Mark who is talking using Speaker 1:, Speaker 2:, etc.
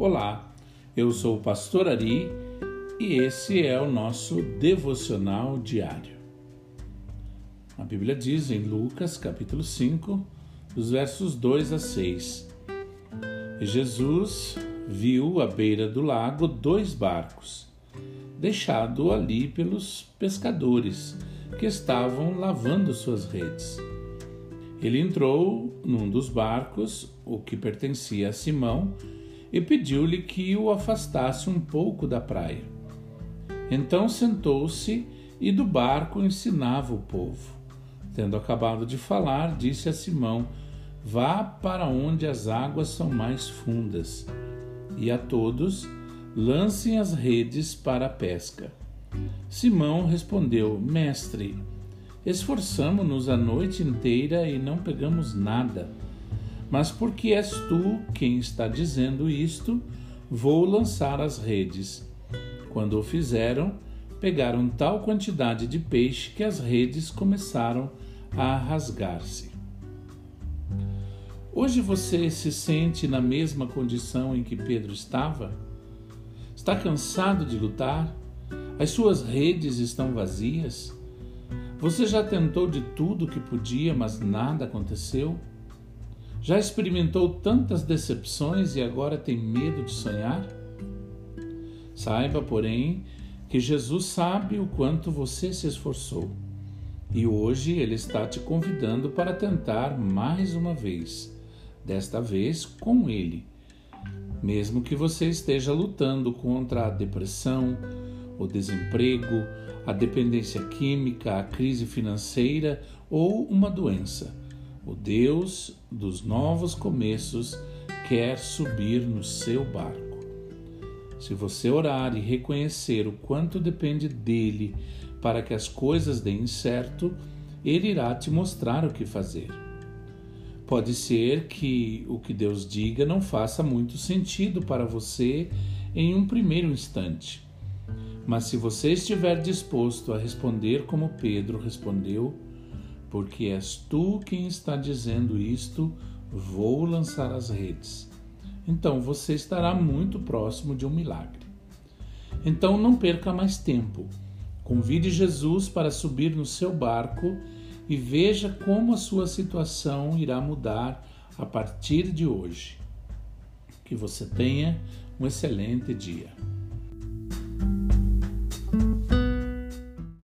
Speaker 1: Olá, eu sou o Pastor Ari e esse é o nosso devocional diário. A Bíblia diz em Lucas, capítulo 5, dos versos 2 a 6: E Jesus viu à beira do lago dois barcos, deixados ali pelos pescadores que estavam lavando suas redes. Ele entrou num dos barcos, o que pertencia a Simão, e pediu-lhe que o afastasse um pouco da praia. Então sentou-se e do barco ensinava o povo. Tendo acabado de falar, disse a Simão: Vá para onde as águas são mais fundas, e a todos lancem as redes para a pesca. Simão respondeu: Mestre, esforçamo-nos a noite inteira e não pegamos nada. Mas porque és tu quem está dizendo isto, vou lançar as redes. Quando o fizeram, pegaram tal quantidade de peixe que as redes começaram a rasgar-se. Hoje você se sente na mesma condição em que Pedro estava? Está cansado de lutar? As suas redes estão vazias? Você já tentou de tudo que podia, mas nada aconteceu? Já experimentou tantas decepções e agora tem medo de sonhar? Saiba, porém, que Jesus sabe o quanto você se esforçou e hoje Ele está te convidando para tentar mais uma vez, desta vez com Ele. Mesmo que você esteja lutando contra a depressão, o desemprego, a dependência química, a crise financeira ou uma doença. O Deus dos novos começos quer subir no seu barco. Se você orar e reconhecer o quanto depende dele para que as coisas deem certo, ele irá te mostrar o que fazer. Pode ser que o que Deus diga não faça muito sentido para você em um primeiro instante. Mas se você estiver disposto a responder como Pedro respondeu, porque és tu quem está dizendo isto, vou lançar as redes. Então você estará muito próximo de um milagre. Então não perca mais tempo. Convide Jesus para subir no seu barco e veja como a sua situação irá mudar a partir de hoje. Que você tenha um excelente dia.